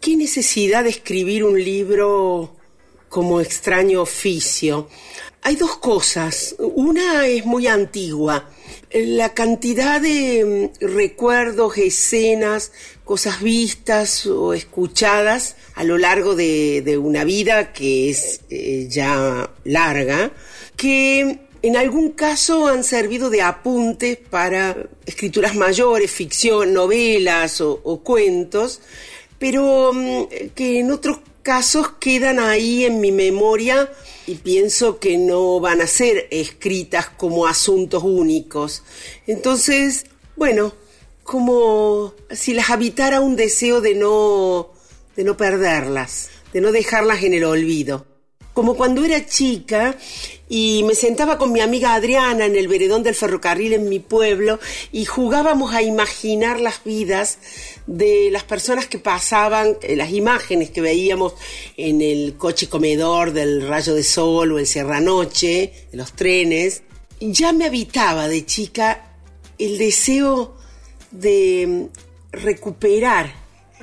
¿qué necesidad de escribir un libro como extraño oficio? Hay dos cosas. Una es muy antigua. La cantidad de mm, recuerdos, escenas, cosas vistas o escuchadas a lo largo de, una vida que es eh, ya larga, que en algún caso han servido de apuntes para escrituras mayores, ficción, novelas o, o cuentos, pero mm, que en otros casos quedan ahí en mi memoria y pienso que no van a ser escritas como asuntos únicos. Entonces, bueno, como si las habitara un deseo de no, de no perderlas, de no dejarlas en el olvido. Como cuando era chica y me sentaba con mi amiga Adriana en el veredón del ferrocarril en mi pueblo y jugábamos a imaginar las vidas de las personas que pasaban, eh, las imágenes que veíamos en el coche comedor del rayo de sol o el noche, de los trenes. Ya me habitaba de chica el deseo de mm, recuperar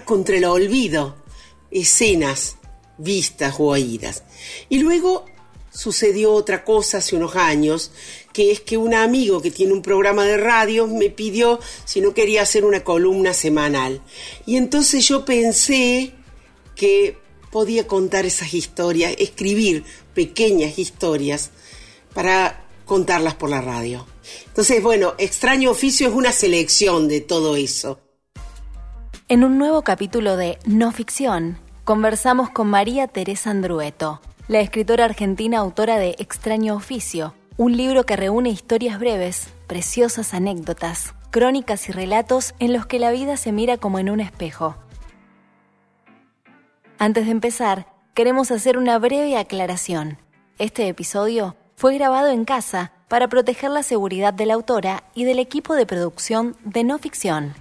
contra el olvido escenas vistas o oídas. Y luego sucedió otra cosa hace unos años, que es que un amigo que tiene un programa de radio me pidió si no quería hacer una columna semanal. Y entonces yo pensé que podía contar esas historias, escribir pequeñas historias para contarlas por la radio. Entonces, bueno, Extraño Oficio es una selección de todo eso. En un nuevo capítulo de No Ficción, conversamos con María Teresa Andrueto la escritora argentina autora de Extraño Oficio, un libro que reúne historias breves, preciosas anécdotas, crónicas y relatos en los que la vida se mira como en un espejo. Antes de empezar, queremos hacer una breve aclaración. Este episodio fue grabado en casa para proteger la seguridad de la autora y del equipo de producción de no ficción.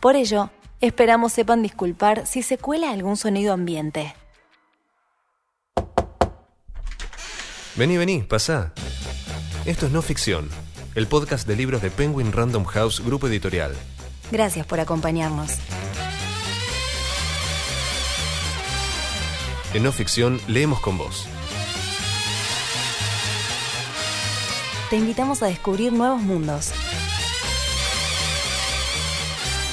Por ello, esperamos sepan disculpar si se cuela algún sonido ambiente. Vení, vení, pasá. Esto es No Ficción, el podcast de libros de Penguin Random House Grupo Editorial. Gracias por acompañarnos. En No Ficción leemos con vos. Te invitamos a descubrir nuevos mundos.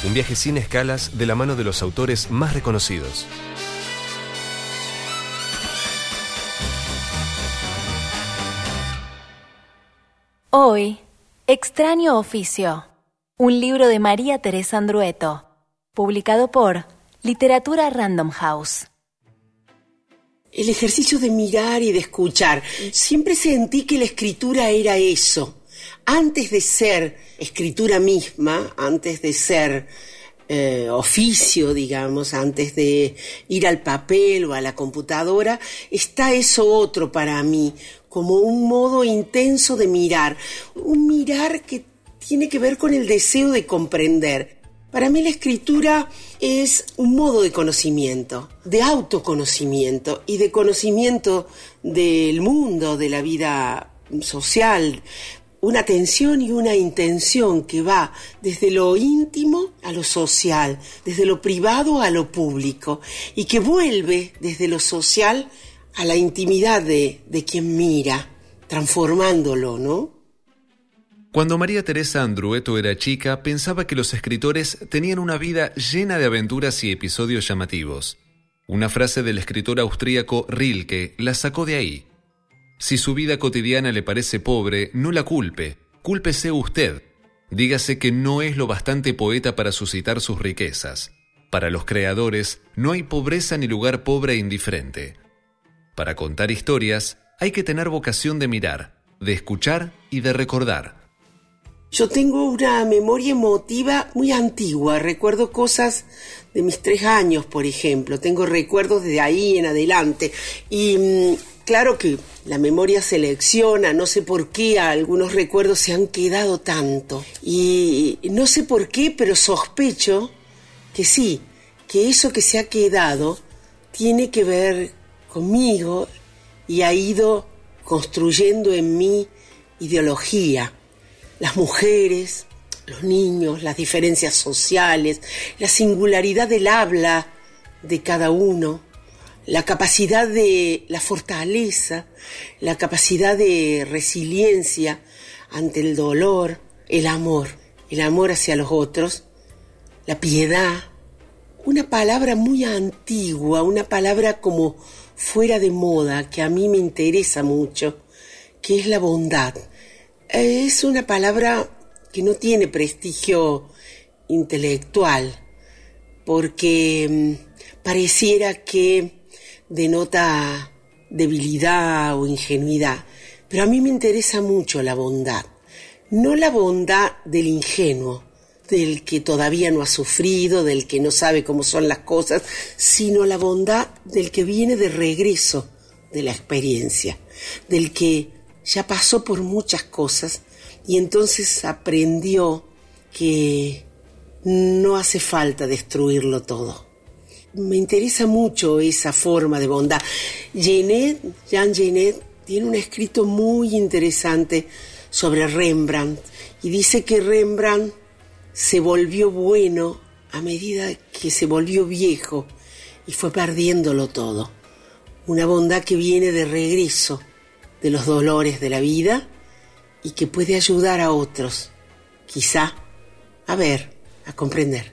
Un viaje sin escalas de la mano de los autores más reconocidos. Hoy, Extraño Oficio, un libro de María Teresa Andrueto, publicado por Literatura Random House. El ejercicio de mirar y de escuchar. Siempre sentí que la escritura era eso. Antes de ser escritura misma, antes de ser eh, oficio, digamos, antes de ir al papel o a la computadora, está eso otro para mí, como un modo intenso de mirar, un mirar que tiene que ver con el deseo de comprender. Para mí la escritura es un modo de conocimiento, de autoconocimiento y de conocimiento del mundo, de la vida social, una atención y una intención que va desde lo íntimo a lo social, desde lo privado a lo público, y que vuelve desde lo social a la intimidad de, de quien mira, transformándolo, ¿no? Cuando María Teresa Andrueto era chica, pensaba que los escritores tenían una vida llena de aventuras y episodios llamativos. Una frase del escritor austríaco Rilke la sacó de ahí. Si su vida cotidiana le parece pobre, no la culpe, cúlpese usted. Dígase que no es lo bastante poeta para suscitar sus riquezas. Para los creadores, no hay pobreza ni lugar pobre e indiferente. Para contar historias hay que tener vocación de mirar, de escuchar y de recordar. Yo tengo una memoria emotiva muy antigua, recuerdo cosas de mis tres años, por ejemplo, tengo recuerdos de ahí en adelante. Y mm, claro que la memoria selecciona, no sé por qué algunos recuerdos se han quedado tanto. Y no sé por qué, pero sospecho que sí, que eso que se ha quedado tiene que ver conmigo y ha ido construyendo en mí ideología. Las mujeres, los niños, las diferencias sociales, la singularidad del habla de cada uno, la capacidad de la fortaleza, la capacidad de resiliencia ante el dolor, el amor, el amor hacia los otros, la piedad, una palabra muy antigua, una palabra como fuera de moda que a mí me interesa mucho, que es la bondad. Es una palabra que no tiene prestigio intelectual, porque mm, pareciera que denota debilidad o ingenuidad, pero a mí me interesa mucho la bondad, no la bondad del ingenuo, del que todavía no ha sufrido, del que no sabe cómo son las cosas, sino la bondad del que viene de regreso de la experiencia, del que ya pasó por muchas cosas y entonces aprendió que no hace falta destruirlo todo. Me interesa mucho esa forma de bondad. Jean Genet tiene un escrito muy interesante sobre Rembrandt y dice que Rembrandt se volvió bueno a medida que se volvió viejo y fue perdiéndolo todo. Una bondad que viene de regreso de los dolores de la vida y que puede ayudar a otros, quizá, a ver, a comprender.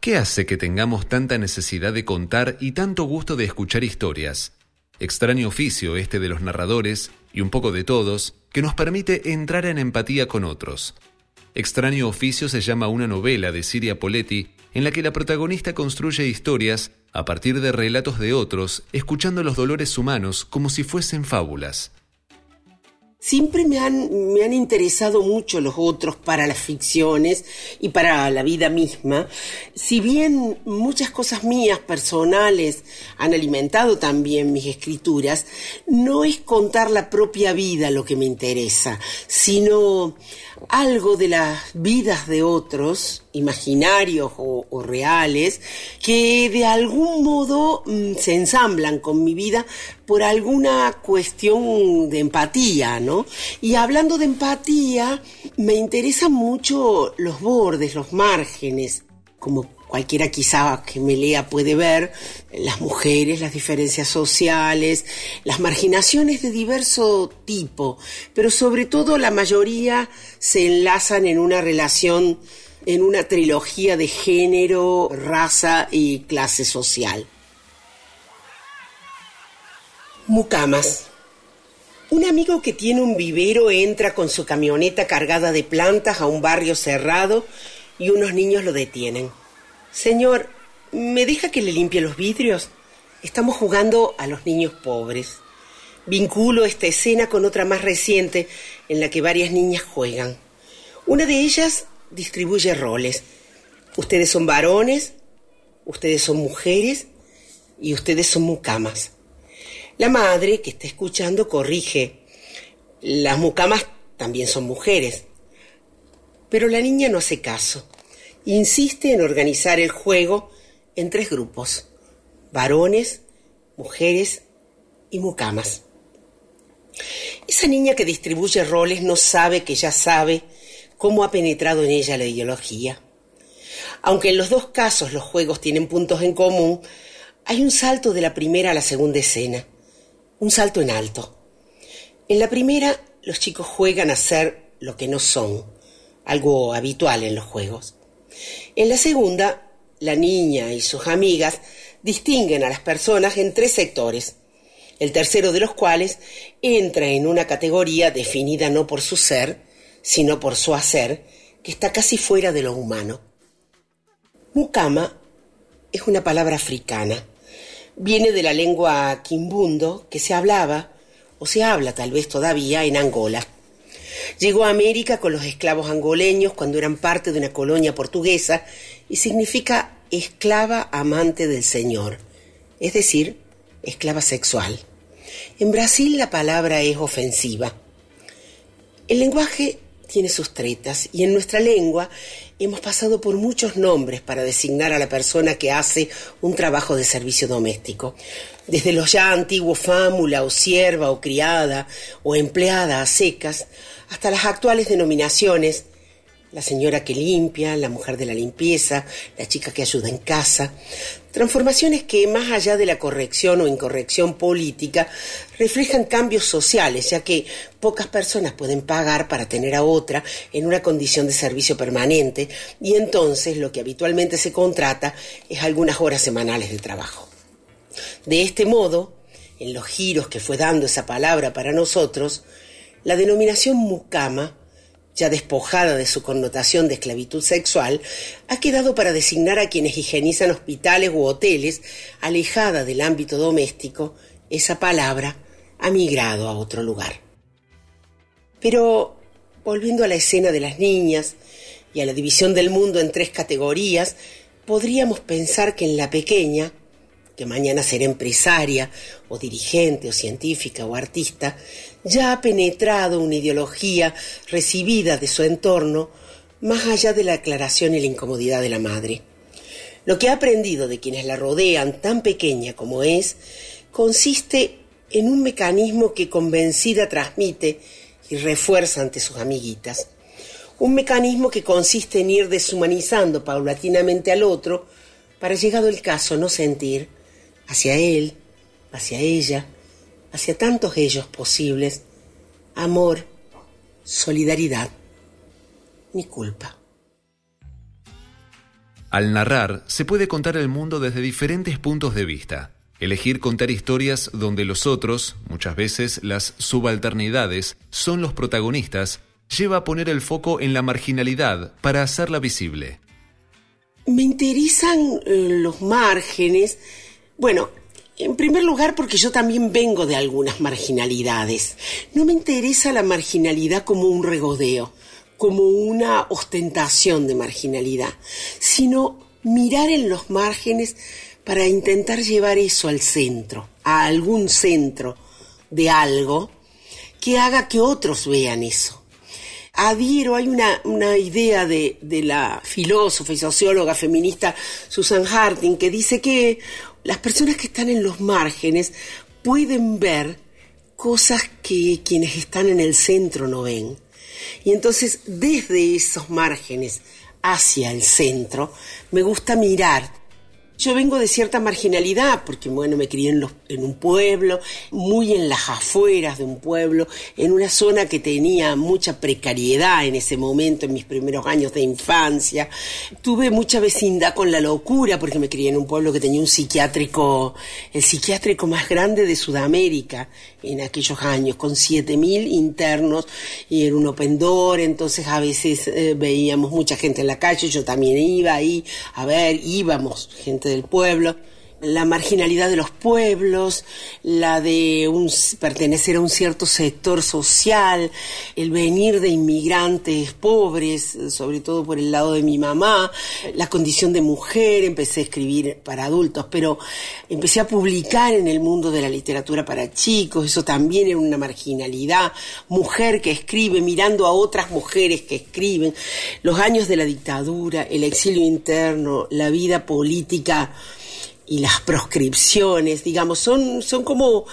¿Qué hace que tengamos tanta necesidad de contar y tanto gusto de escuchar historias? Extraño oficio este de los narradores, y un poco de todos, que nos permite entrar en empatía con otros. Extraño oficio se llama una novela de Siria Poletti en la que la protagonista construye historias a partir de relatos de otros, escuchando los dolores humanos como si fuesen fábulas. Siempre me han, me han interesado mucho los otros para las ficciones y para la vida misma. Si bien muchas cosas mías personales han alimentado también mis escrituras, no es contar la propia vida lo que me interesa, sino algo de las vidas de otros, imaginarios o, reales, que de algún modo mm, se ensamblan con mi vida por alguna cuestión de empatía, ¿no? Y hablando de empatía, me interesan mucho los bordes, los márgenes, como cualquiera quizá que me lea puede ver, las mujeres, las diferencias sociales, las marginaciones de diverso tipo, pero sobre todo la mayoría se enlazan en una relación, en una trilogía de género, raza y clase social. Mucamas. Un amigo que tiene un vivero entra con su camioneta cargada de plantas a un barrio cerrado y unos niños lo detienen. Señor, ¿me deja que le limpie los vidrios? Estamos jugando a los niños pobres. Vinculo esta escena con otra más reciente en la que varias niñas juegan. Una de ellas distribuye roles. Ustedes son varones, ustedes son mujeres y ustedes son mucamas. La madre que está escuchando corrige. Las mucamas también son mujeres. Pero la niña no hace caso insiste en organizar el juego en tres grupos, varones, mujeres y mucamas. Esa niña que distribuye roles no sabe que ya sabe cómo ha penetrado en ella la ideología. Aunque en los dos casos los juegos tienen puntos en común, hay un salto de la primera a la segunda escena, un salto en alto. En la primera, los chicos juegan a ser lo que no son, algo habitual en los juegos. En la segunda, la niña y sus amigas distinguen a las personas en tres sectores, el tercero de los cuales entra en una categoría definida no por su ser, sino por su hacer, que está casi fuera de lo humano. Mukama es una palabra africana. Viene de la lengua quimbundo que se hablaba, o se habla tal vez todavía, en Angola. Llegó a América con los esclavos angoleños cuando eran parte de una colonia portuguesa y significa esclava amante del Señor, es decir, esclava sexual. En Brasil la palabra es ofensiva. El lenguaje tiene sus tretas y en nuestra lengua hemos pasado por muchos nombres para designar a la persona que hace un trabajo de servicio doméstico. Desde los ya antiguos fámula o sierva o criada o empleada a secas hasta las actuales denominaciones la señora que limpia, la mujer de la limpieza, la chica que ayuda en casa. Transformaciones que, más allá de la corrección o incorrección política, reflejan cambios sociales, ya que pocas personas pueden pagar para tener a otra en una condición de servicio permanente y entonces lo que habitualmente se contrata es algunas horas semanales de trabajo. De este modo, en los giros que fue dando esa palabra para nosotros, la denominación mucama ya despojada de su connotación de esclavitud sexual, ha quedado para designar a quienes higienizan hospitales u hoteles, alejada del ámbito doméstico, esa palabra ha migrado a otro lugar. Pero, volviendo a la escena de las niñas y a la división del mundo en tres categorías, podríamos pensar que en la pequeña, que mañana será empresaria o dirigente o científica o artista, ya ha penetrado una ideología recibida de su entorno más allá de la aclaración y la incomodidad de la madre. Lo que ha aprendido de quienes la rodean, tan pequeña como es, consiste en un mecanismo que convencida transmite y refuerza ante sus amiguitas. Un mecanismo que consiste en ir deshumanizando paulatinamente al otro para, llegado el caso, no sentir hacia él, hacia ella, hacia tantos ellos posibles, amor, solidaridad, ni culpa. Al narrar, se puede contar el mundo desde diferentes puntos de vista. Elegir contar historias donde los otros, muchas veces las subalternidades, son los protagonistas, lleva a poner el foco en la marginalidad para hacerla visible. Me interesan eh, los márgenes. Bueno, en primer lugar, porque yo también vengo de algunas marginalidades. No me interesa la marginalidad como un regodeo, como una ostentación de marginalidad, sino mirar en los márgenes para intentar llevar eso al centro, a algún centro de algo que haga que otros vean eso. Adhiero, hay una, idea de, de la filósofa y socióloga feminista Susan Harting que dice que las personas que están en los márgenes pueden ver cosas que quienes están en el centro no ven. Y entonces desde esos márgenes hacia el centro me gusta mirar yo vengo de cierta marginalidad, porque bueno, me crié en, en, un pueblo, muy en las afueras de un pueblo, en una zona que tenía mucha precariedad en ese momento, en mis primeros años de infancia. Tuve mucha vecindad con la locura, porque me crié en un pueblo que tenía un psiquiátrico, el psiquiátrico más grande de Sudamérica en aquellos años, con 7.000 internos y era un open door, entonces a veces eh, veíamos mucha gente en la calle, yo también iba ahí a ver, íbamos, gente del pueblo la marginalidad de los pueblos, la de un, pertenecer a un cierto sector social, el venir de inmigrantes pobres, sobre todo por el lado de mi mamá, la condición de mujer, empecé a escribir para adultos, pero empecé a publicar en el mundo de la literatura para chicos, eso también era una marginalidad, mujer que escribe mirando a otras mujeres que escriben, los años de la dictadura, el exilio interno, la vida política, y las proscripciones, digamos, son, son como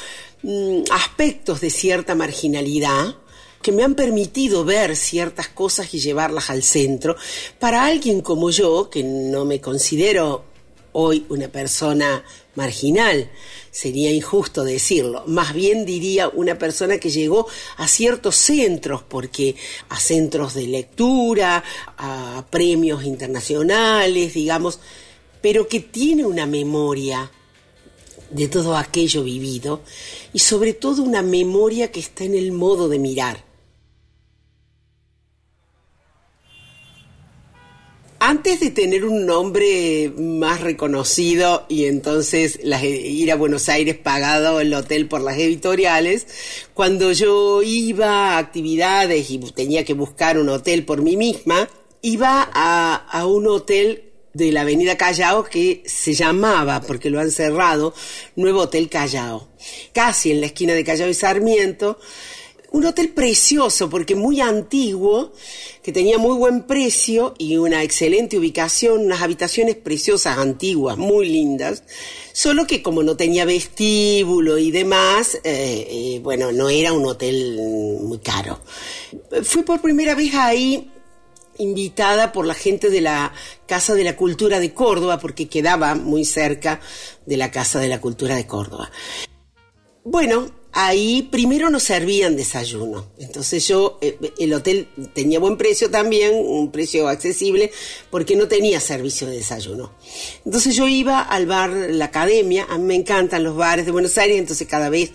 mm, aspectos de cierta marginalidad que me han permitido ver ciertas cosas y llevarlas al centro. Para alguien como yo, que no me considero hoy una persona marginal, sería injusto decirlo, más bien diría una persona que llegó a ciertos centros, porque a centros de lectura, a premios internacionales, digamos, pero que tiene una memoria de todo aquello vivido y sobre todo una memoria que está en el modo de mirar. Antes de tener un nombre más reconocido y entonces ir a Buenos Aires pagado el hotel por las editoriales, cuando yo iba a actividades y tenía que buscar un hotel por mí misma, iba a, a un hotel de la avenida Callao que se llamaba, porque lo han cerrado, Nuevo Hotel Callao. Casi en la esquina de Callao y Sarmiento. Un hotel precioso, porque muy antiguo, que tenía muy buen precio y una excelente ubicación, unas habitaciones preciosas, antiguas, muy lindas, solo que como no tenía vestíbulo y demás, eh, eh, bueno, no era un hotel muy caro. Fui por primera vez ahí invitada por la gente de la Casa de la Cultura de Córdoba, porque quedaba muy cerca de la Casa de la Cultura de Córdoba. Bueno, ahí primero nos servían desayuno. Entonces yo, eh, el hotel tenía buen precio también, un precio accesible, porque no tenía servicio de desayuno. Entonces yo iba al bar La Academia, a mí me encantan los bares de Buenos Aires, entonces cada vez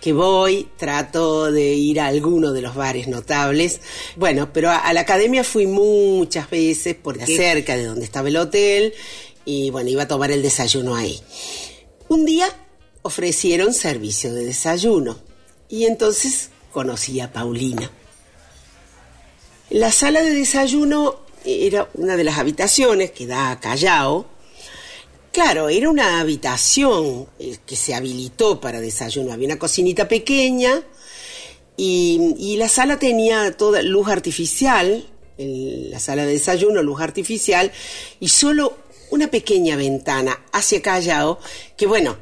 que voy trato de ir a alguno de los bares notables. Bueno, pero a, la Academia fui muchas veces porque cerca de donde estaba el hotel y bueno, iba a tomar el desayuno ahí. Un día ofrecieron servicio de desayuno y entonces conocí a Paulina. La sala de desayuno era una de las habitaciones que da a Callao. Claro, era una habitación eh, que se habilitó para desayuno. Había una cocinita pequeña y, la sala tenía toda luz artificial, la sala de desayuno, luz artificial, y solo una pequeña ventana hacia Callao, que bueno,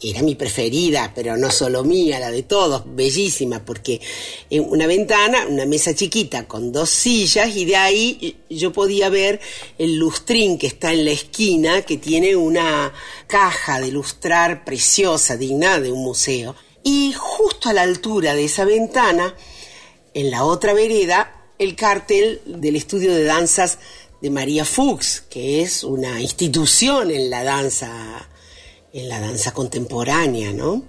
era mi preferida, pero no solo mía, la de todos, bellísima, porque una ventana, una mesa chiquita con dos sillas y de ahí yo podía ver el lustrín que está en la esquina, que tiene una caja de lustrar preciosa, digna de un museo. Y justo a la altura de esa ventana, en la otra vereda, el cartel del estudio de danzas de María Fuchs, que es una institución en la danza en la danza contemporánea, ¿no?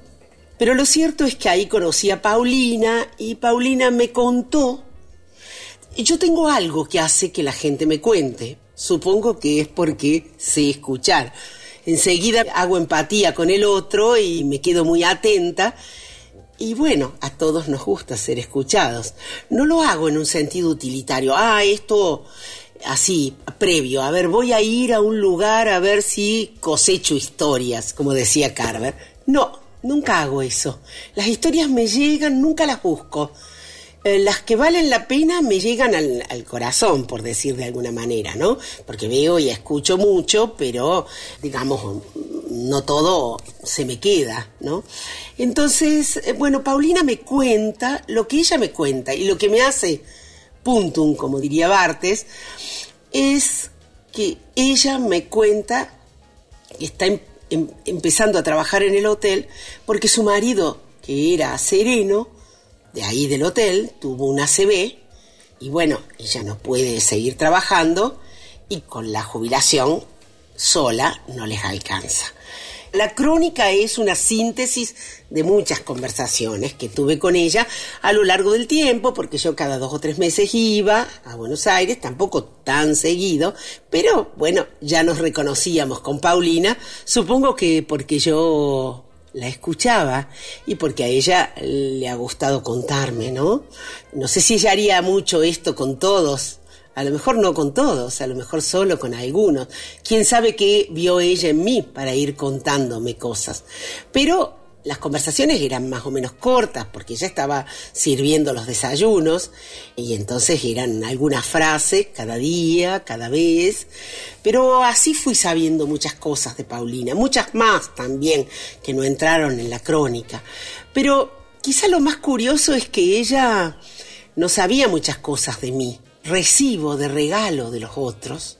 Pero lo cierto es que ahí conocí a Paulina y Paulina me contó, yo tengo algo que hace que la gente me cuente, supongo que es porque sé escuchar. Enseguida hago empatía con el otro y me quedo muy atenta. Y bueno, a todos nos gusta ser escuchados. No lo hago en un sentido utilitario. Ah, esto así, previo, a ver, voy a ir a un lugar a ver si cosecho historias, como decía Carver. No, nunca hago eso. Las historias me llegan, nunca las busco. Eh, las que valen la pena me llegan al, al, corazón, por decir de alguna manera, ¿no? Porque veo y escucho mucho, pero, digamos, no todo se me queda, ¿no? Entonces, eh, bueno, Paulina me cuenta lo que ella me cuenta y lo que me hace puntum, como diría Bartes, es que ella me cuenta que está em, em, empezando a trabajar en el hotel porque su marido, que era sereno, de ahí del hotel, tuvo una ACV y bueno, ella no puede seguir trabajando y con la jubilación sola no les alcanza. La crónica es una síntesis de muchas conversaciones que tuve con ella a lo largo del tiempo, porque yo cada dos o tres meses iba a Buenos Aires, tampoco tan seguido, pero bueno, ya nos reconocíamos con Paulina, supongo que porque yo la escuchaba y porque a ella le ha gustado contarme, ¿no? No sé si ella haría mucho esto con todos, a lo mejor no con todos, a lo mejor solo con algunos. Quién sabe qué vio ella en mí para ir contándome cosas. Pero las conversaciones eran más o menos cortas porque ella estaba sirviendo los desayunos y entonces eran algunas frases cada día, cada vez. Pero así fui sabiendo muchas cosas de Paulina, muchas más también que no entraron en la crónica. Pero quizá lo más curioso es que ella no sabía muchas cosas de mí recibo de regalo de los otros,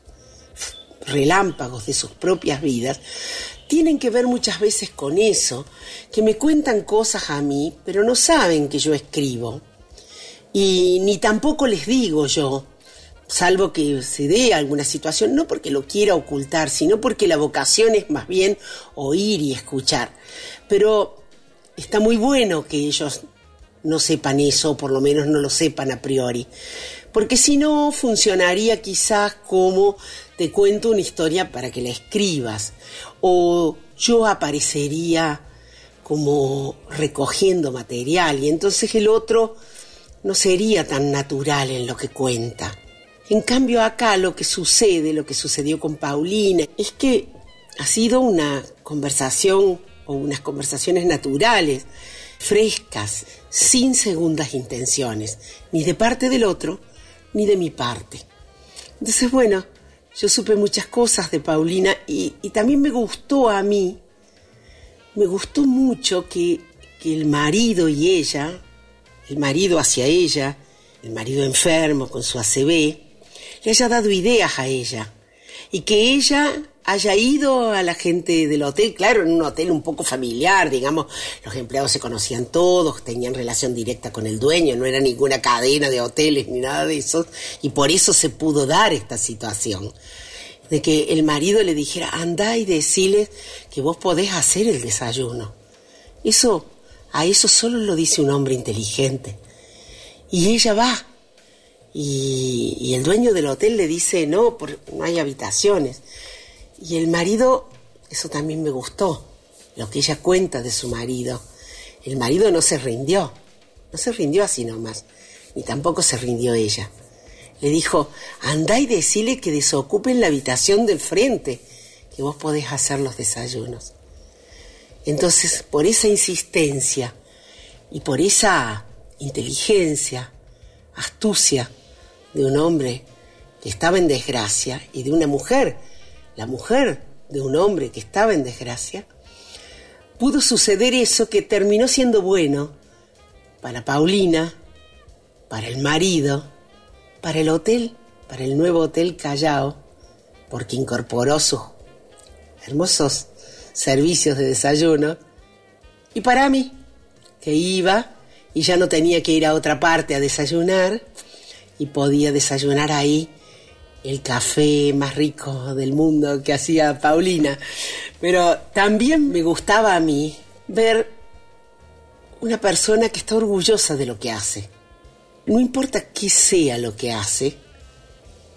relámpagos de sus propias vidas, tienen que ver muchas veces con eso, que me cuentan cosas a mí, pero no saben que yo escribo. Y ni tampoco les digo yo, salvo que se dé alguna situación, no porque lo quiera ocultar, sino porque la vocación es más bien oír y escuchar. Pero está muy bueno que ellos no sepan eso, o por lo menos no lo sepan a priori porque si no funcionaría quizás como te cuento una historia para que la escribas, o yo aparecería como recogiendo material y entonces el otro no sería tan natural en lo que cuenta. En cambio acá lo que sucede, lo que sucedió con Paulina, es que ha sido una conversación o unas conversaciones naturales, frescas, sin segundas intenciones, ni de parte del otro, ni de mi parte. Entonces, bueno, yo supe muchas cosas de Paulina y, también me gustó a mí, me gustó mucho que, que el marido y ella, el marido hacia ella, el marido enfermo con su ACV, le haya dado ideas a ella y que ella haya ido a la gente del hotel, claro, en un hotel un poco familiar, digamos, los empleados se conocían todos, tenían relación directa con el dueño, no era ninguna cadena de hoteles ni nada de eso, y por eso se pudo dar esta situación. De que el marido le dijera, anda y decile que vos podés hacer el desayuno. Eso, a eso solo lo dice un hombre inteligente. Y ella va. Y, y el dueño del hotel le dice, no, no hay habitaciones. Y el marido, eso también me gustó, lo que ella cuenta de su marido. El marido no se rindió, no se rindió así nomás, ni tampoco se rindió ella. Le dijo, andá y decile que desocupen la habitación del frente, que vos podés hacer los desayunos. Entonces, por esa insistencia y por esa inteligencia, astucia de un hombre que estaba en desgracia y de una mujer la mujer de un hombre que estaba en desgracia, pudo suceder eso que terminó siendo bueno para Paulina, para el marido, para el hotel, para el nuevo hotel Callao, porque incorporó sus hermosos servicios de desayuno, y para mí, que iba y ya no tenía que ir a otra parte a desayunar, y podía desayunar ahí el café más rico del mundo que hacía Paulina. Pero también me gustaba a mí ver una persona que está orgullosa de lo que hace. No importa qué sea lo que hace,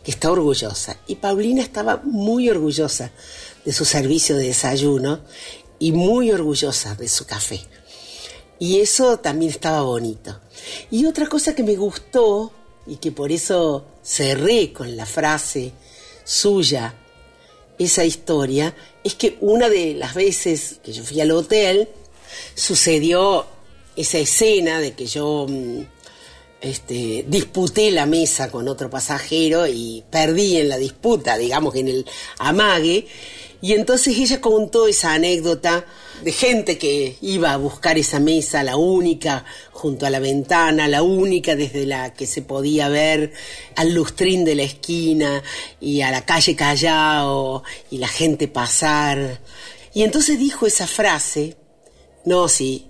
que está orgullosa. Y Paulina estaba muy orgullosa de su servicio de desayuno y muy orgullosa de su café. Y eso también estaba bonito. Y otra cosa que me gustó y que por eso cerré con la frase suya esa historia, es que una de las veces que yo fui al hotel sucedió esa escena de que yo mm, este, disputé la mesa con otro pasajero y perdí en la disputa, digamos, en el amague. Y entonces ella contó esa anécdota de gente que iba a buscar esa mesa, la única junto a la ventana, la única desde la que se podía ver al lustrín de la esquina y a la calle Callao y la gente pasar. Y entonces dijo esa frase, no, sí,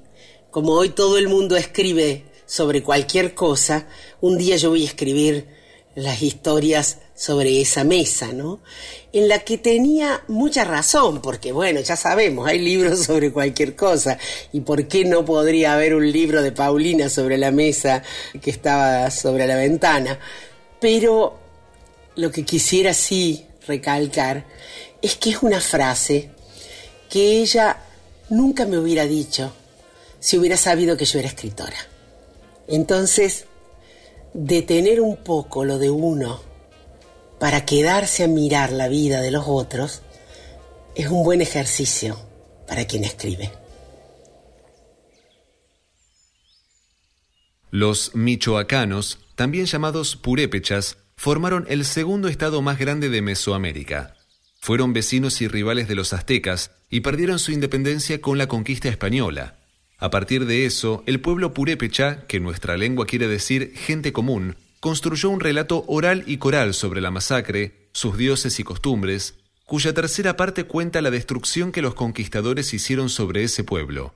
como hoy todo el mundo escribe sobre cualquier cosa, un día yo voy a escribir las historias sobre esa mesa, ¿no? En la que tenía mucha razón, porque bueno, ya sabemos, hay libros sobre cualquier cosa, y por qué no podría haber un libro de Paulina sobre la mesa que estaba sobre la ventana. Pero lo que quisiera sí recalcar es que es una frase que ella nunca me hubiera dicho si hubiera sabido que yo era escritora. Entonces, detener un poco lo de uno para quedarse a mirar la vida de los otros es un buen ejercicio para quien escribe. Los michoacanos, también llamados purépechas, formaron el segundo estado más grande de Mesoamérica. Fueron vecinos y rivales de los aztecas y perdieron su independencia con la conquista española. A partir de eso, el pueblo purépecha, que nuestra lengua quiere decir gente común, construyó un relato oral y coral sobre la masacre, sus dioses y costumbres, cuya tercera parte cuenta la destrucción que los conquistadores hicieron sobre ese pueblo.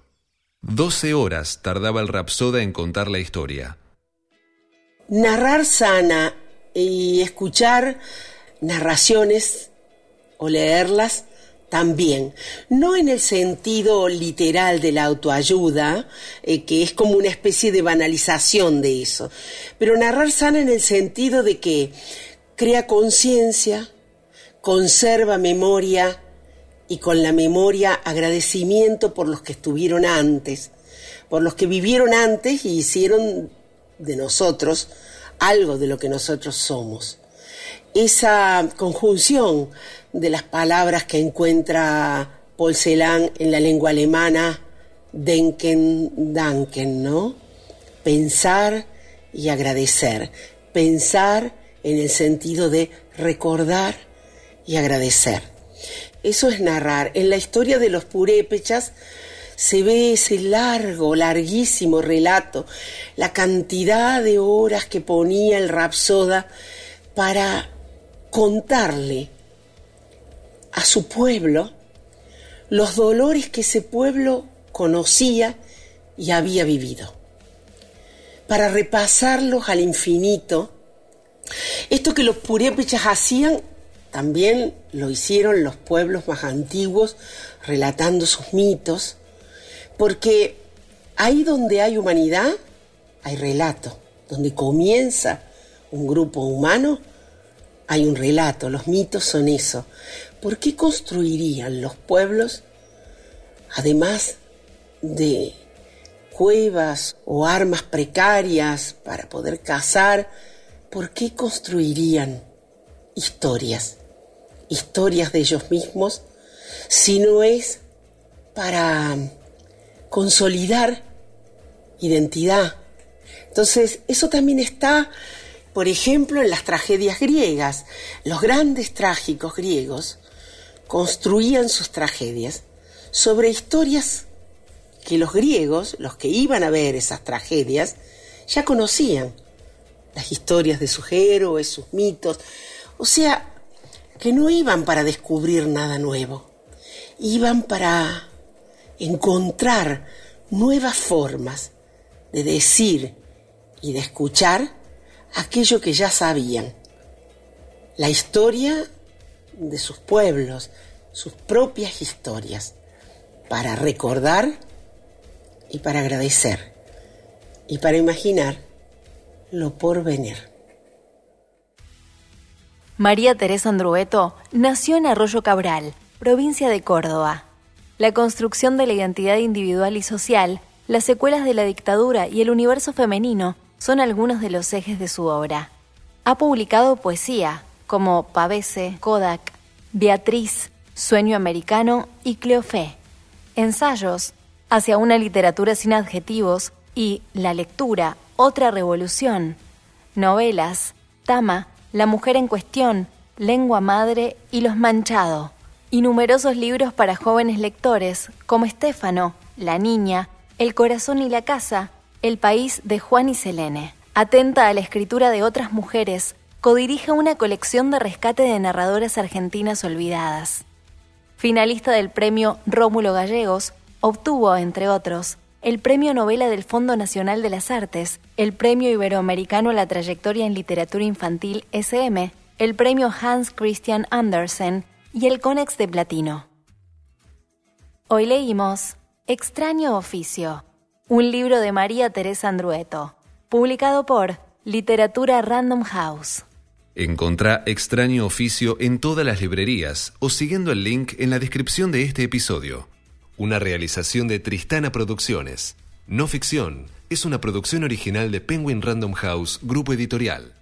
Doce horas tardaba el rapsoda en contar la historia. Narrar sana y escuchar narraciones o leerlas también, no en el sentido literal de la autoayuda, eh, que es como una especie de banalización de eso, pero narrar sana en el sentido de que crea conciencia, conserva memoria y con la memoria agradecimiento por los que estuvieron antes, por los que vivieron antes y hicieron de nosotros algo de lo que nosotros somos. Esa conjunción de las palabras que encuentra Paul Celan en la lengua alemana, denken, danken, ¿no? Pensar y agradecer. Pensar en el sentido de recordar y agradecer. Eso es narrar. En la historia de los purépechas se ve ese largo, larguísimo relato, la cantidad de horas que ponía el rapsoda para contarle a su pueblo los dolores que ese pueblo conocía y había vivido, para repasarlos al infinito. Esto que los purépechas hacían, también lo hicieron los pueblos más antiguos, relatando sus mitos, porque ahí donde hay humanidad, hay relato, donde comienza un grupo humano, hay un relato, los mitos son eso. ¿Por qué construirían los pueblos, además de cuevas o armas precarias para poder cazar, ¿por qué construirían historias? Historias de ellos mismos, si no es para consolidar identidad. Entonces, eso también está, por ejemplo, en las tragedias griegas. Los grandes trágicos griegos construían sus tragedias sobre historias que los griegos, los que iban a ver esas tragedias, ya conocían. Las historias de sus héroes, sus mitos, o sea, que no iban para descubrir nada nuevo, iban para encontrar nuevas formas de decir y de escuchar aquello que ya sabían, la historia de sus pueblos, sus propias historias, para recordar y para agradecer y para imaginar lo por venir. María Teresa Andrueto nació en Arroyo Cabral, provincia de Córdoba. La construcción de la identidad individual y social, las secuelas de la dictadura y el universo femenino son algunos de los ejes de su obra. Ha publicado poesía como Pavese, Kodak, Beatriz, Sueño Americano y Cleofé, ensayos hacia una literatura sin adjetivos y La lectura, otra revolución, novelas, Tama, La mujer en cuestión, Lengua madre y Los Manchado, y numerosos libros para jóvenes lectores como Estéfano, La niña, El corazón y la casa, El país de Juan y Selene. Atenta a la escritura de otras mujeres, codirige una colección de rescate de narradoras argentinas olvidadas. Finalista del premio Rómulo Gallegos, obtuvo, entre otros, el Premio Novela del Fondo Nacional de las Artes, el Premio Iberoamericano a la Trayectoria en Literatura Infantil SM, el Premio Hans Christian Andersen y el Conex de Platino. Hoy leímos Extraño Oficio, un libro de María Teresa Andrueto, publicado por Literatura Random House. Encontrá Extraño Oficio en todas las librerías o siguiendo el link en la descripción de este episodio. Una realización de Tristana Producciones. No ficción, es una producción original de Penguin Random House, grupo editorial.